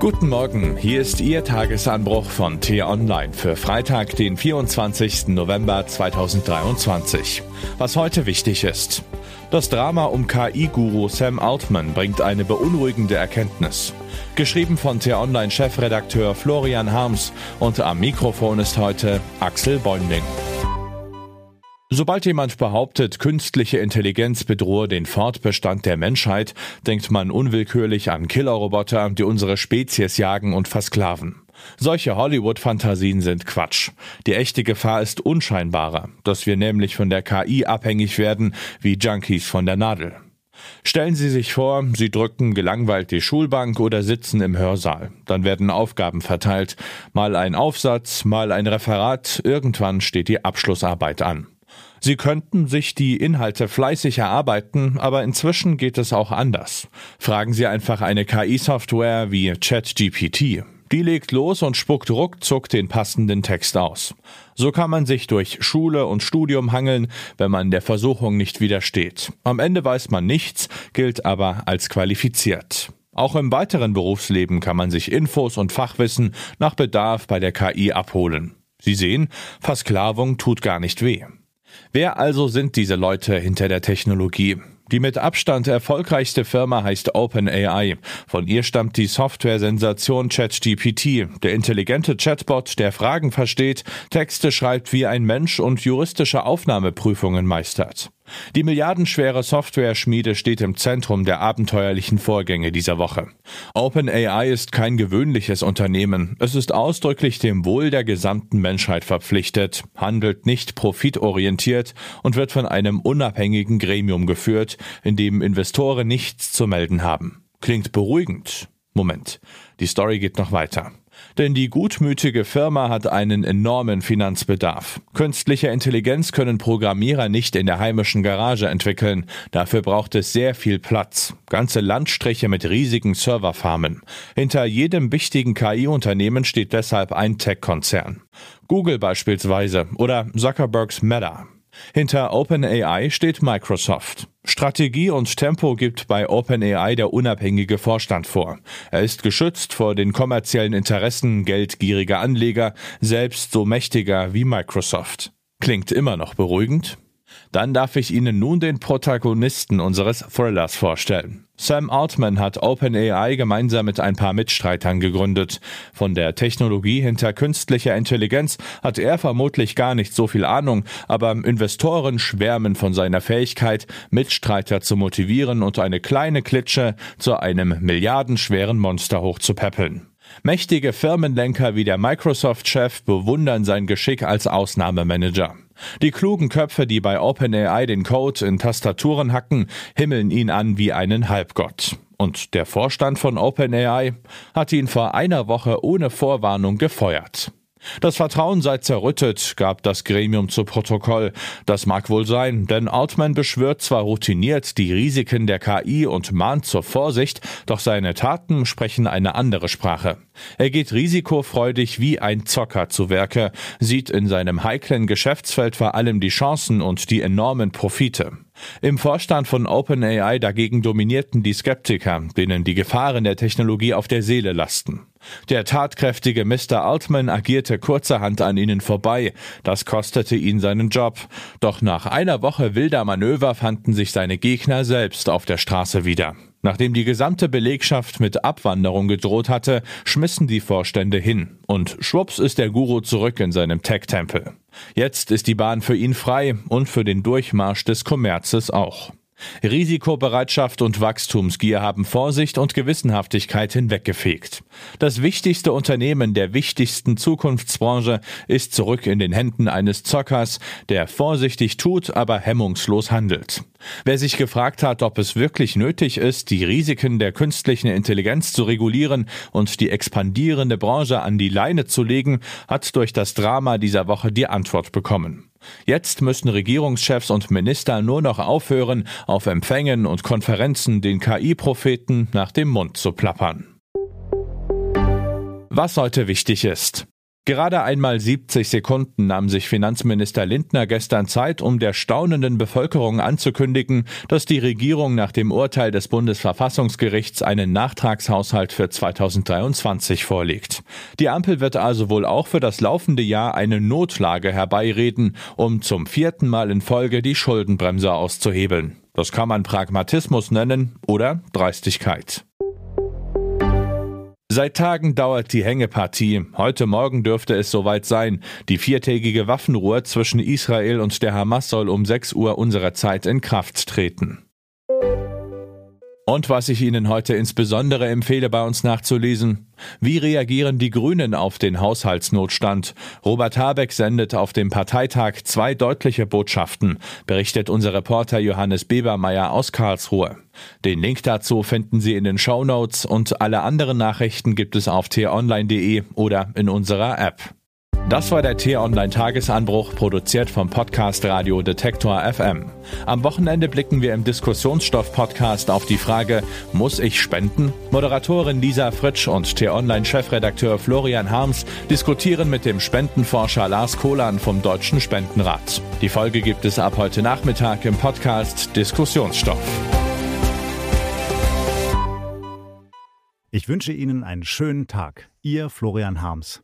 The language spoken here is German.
Guten Morgen, hier ist Ihr Tagesanbruch von T-Online für Freitag, den 24. November 2023. Was heute wichtig ist. Das Drama um KI-Guru Sam Altman bringt eine beunruhigende Erkenntnis. Geschrieben von T-Online-Chefredakteur Florian Harms und am Mikrofon ist heute Axel Bäumling. Sobald jemand behauptet, künstliche Intelligenz bedrohe den Fortbestand der Menschheit, denkt man unwillkürlich an Killerroboter, die unsere Spezies jagen und versklaven. Solche Hollywood-Fantasien sind Quatsch. Die echte Gefahr ist unscheinbarer, dass wir nämlich von der KI abhängig werden, wie Junkies von der Nadel. Stellen Sie sich vor, Sie drücken gelangweilt die Schulbank oder sitzen im Hörsaal. Dann werden Aufgaben verteilt. Mal ein Aufsatz, mal ein Referat, irgendwann steht die Abschlussarbeit an. Sie könnten sich die Inhalte fleißig erarbeiten, aber inzwischen geht es auch anders. Fragen Sie einfach eine KI-Software wie ChatGPT. Die legt los und spuckt ruckzuck den passenden Text aus. So kann man sich durch Schule und Studium hangeln, wenn man der Versuchung nicht widersteht. Am Ende weiß man nichts, gilt aber als qualifiziert. Auch im weiteren Berufsleben kann man sich Infos und Fachwissen nach Bedarf bei der KI abholen. Sie sehen, Versklavung tut gar nicht weh. Wer also sind diese Leute hinter der Technologie? Die mit Abstand erfolgreichste Firma heißt OpenAI. Von ihr stammt die Software-Sensation ChatGPT, der intelligente Chatbot, der Fragen versteht, Texte schreibt wie ein Mensch und juristische Aufnahmeprüfungen meistert. Die milliardenschwere Software-Schmiede steht im Zentrum der abenteuerlichen Vorgänge dieser Woche. OpenAI ist kein gewöhnliches Unternehmen. Es ist ausdrücklich dem Wohl der gesamten Menschheit verpflichtet, handelt nicht profitorientiert und wird von einem unabhängigen Gremium geführt, in dem Investoren nichts zu melden haben. Klingt beruhigend. Moment, die Story geht noch weiter. Denn die gutmütige Firma hat einen enormen Finanzbedarf. Künstliche Intelligenz können Programmierer nicht in der heimischen Garage entwickeln. Dafür braucht es sehr viel Platz. Ganze Landstriche mit riesigen Serverfarmen. Hinter jedem wichtigen KI-Unternehmen steht deshalb ein Tech-Konzern. Google beispielsweise oder Zuckerbergs Meta. Hinter OpenAI steht Microsoft. Strategie und Tempo gibt bei OpenAI der unabhängige Vorstand vor. Er ist geschützt vor den kommerziellen Interessen geldgieriger Anleger, selbst so mächtiger wie Microsoft. Klingt immer noch beruhigend? Dann darf ich Ihnen nun den Protagonisten unseres Thrillers vorstellen. Sam Altman hat OpenAI gemeinsam mit ein paar Mitstreitern gegründet. Von der Technologie hinter künstlicher Intelligenz hat er vermutlich gar nicht so viel Ahnung, aber Investoren schwärmen von seiner Fähigkeit, Mitstreiter zu motivieren und eine kleine Klitsche zu einem milliardenschweren Monster hochzupäppeln. Mächtige Firmenlenker wie der Microsoft-Chef bewundern sein Geschick als Ausnahmemanager. Die klugen Köpfe, die bei OpenAI den Code in Tastaturen hacken, himmeln ihn an wie einen Halbgott. Und der Vorstand von OpenAI hat ihn vor einer Woche ohne Vorwarnung gefeuert. Das Vertrauen sei zerrüttet, gab das Gremium zu Protokoll. Das mag wohl sein, denn Altman beschwört zwar routiniert die Risiken der KI und mahnt zur Vorsicht, doch seine Taten sprechen eine andere Sprache. Er geht risikofreudig wie ein Zocker zu Werke, sieht in seinem heiklen Geschäftsfeld vor allem die Chancen und die enormen Profite. Im Vorstand von OpenAI dagegen dominierten die Skeptiker, denen die Gefahren der Technologie auf der Seele lasten. Der tatkräftige Mr. Altman agierte kurzerhand an ihnen vorbei. Das kostete ihn seinen Job. Doch nach einer Woche wilder Manöver fanden sich seine Gegner selbst auf der Straße wieder. Nachdem die gesamte Belegschaft mit Abwanderung gedroht hatte, schmissen die Vorstände hin. Und schwupps ist der Guru zurück in seinem Tech-Tempel. Jetzt ist die Bahn für ihn frei und für den Durchmarsch des Kommerzes auch. Risikobereitschaft und Wachstumsgier haben Vorsicht und Gewissenhaftigkeit hinweggefegt. Das wichtigste Unternehmen der wichtigsten Zukunftsbranche ist zurück in den Händen eines Zockers, der vorsichtig tut, aber hemmungslos handelt. Wer sich gefragt hat, ob es wirklich nötig ist, die Risiken der künstlichen Intelligenz zu regulieren und die expandierende Branche an die Leine zu legen, hat durch das Drama dieser Woche die Antwort bekommen. Jetzt müssen Regierungschefs und Minister nur noch aufhören, auf Empfängen und Konferenzen den KI-Propheten nach dem Mund zu plappern. Was heute wichtig ist. Gerade einmal 70 Sekunden nahm sich Finanzminister Lindner gestern Zeit, um der staunenden Bevölkerung anzukündigen, dass die Regierung nach dem Urteil des Bundesverfassungsgerichts einen Nachtragshaushalt für 2023 vorlegt. Die Ampel wird also wohl auch für das laufende Jahr eine Notlage herbeireden, um zum vierten Mal in Folge die Schuldenbremse auszuhebeln. Das kann man Pragmatismus nennen oder Dreistigkeit. Seit Tagen dauert die Hängepartie. Heute Morgen dürfte es soweit sein. Die viertägige Waffenruhe zwischen Israel und der Hamas soll um 6 Uhr unserer Zeit in Kraft treten. Und was ich Ihnen heute insbesondere empfehle, bei uns nachzulesen. Wie reagieren die Grünen auf den Haushaltsnotstand? Robert Habeck sendet auf dem Parteitag zwei deutliche Botschaften, berichtet unser Reporter Johannes Bebermeier aus Karlsruhe. Den Link dazu finden Sie in den Show Notes und alle anderen Nachrichten gibt es auf t-online.de oder in unserer App. Das war der T-Online-Tagesanbruch, produziert vom Podcast Radio Detektor FM. Am Wochenende blicken wir im Diskussionsstoff-Podcast auf die Frage, muss ich spenden? Moderatorin Lisa Fritsch und T-Online-Chefredakteur Florian Harms diskutieren mit dem Spendenforscher Lars Kohlan vom Deutschen Spendenrat. Die Folge gibt es ab heute Nachmittag im Podcast Diskussionsstoff. Ich wünsche Ihnen einen schönen Tag. Ihr Florian Harms.